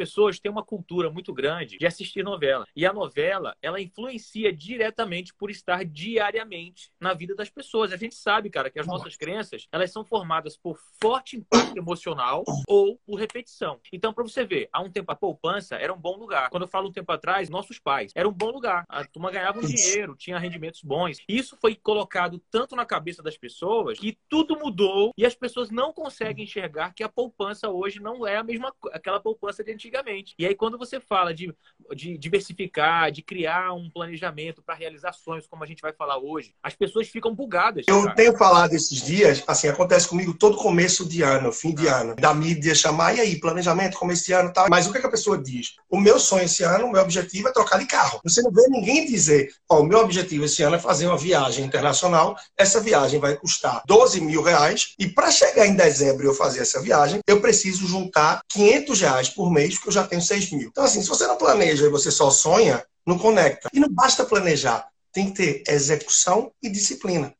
pessoas têm uma cultura muito grande de assistir novela. E a novela, ela influencia diretamente por estar diariamente na vida das pessoas. A gente sabe, cara, que as nossas crenças, elas são formadas por forte impacto emocional ou por repetição. Então, para você ver, há um tempo a poupança era um bom lugar. Quando eu falo um tempo atrás, nossos pais, era um bom lugar. A turma ganhava um dinheiro, tinha rendimentos bons. Isso foi colocado tanto na cabeça das pessoas que tudo mudou e as pessoas não conseguem enxergar que a poupança hoje não é a mesma aquela poupança de antigamente. E aí quando você fala de, de diversificar, de criar um planejamento para realizar sonhos, como a gente vai falar hoje, as pessoas ficam bugadas. Eu cara. tenho falado esses dias, assim, acontece comigo todo começo de ano, fim de ano, da mídia chamar, e aí, planejamento, começo de ano tal. Mas o que, é que a pessoa diz? O meu sonho esse ano, o meu objetivo é trocar de carro. Você não vê ninguém dizer, ó, oh, o meu objetivo esse ano é fazer uma viagem internacional, essa viagem vai custar 12 mil reais, e para chegar em dezembro e eu fazer essa viagem, eu preciso juntar 500 reais por mês, porque eu já tenho 6 mil. Então, assim, se você não planeja e você só sonha, não conecta. E não basta planejar, tem que ter execução e disciplina.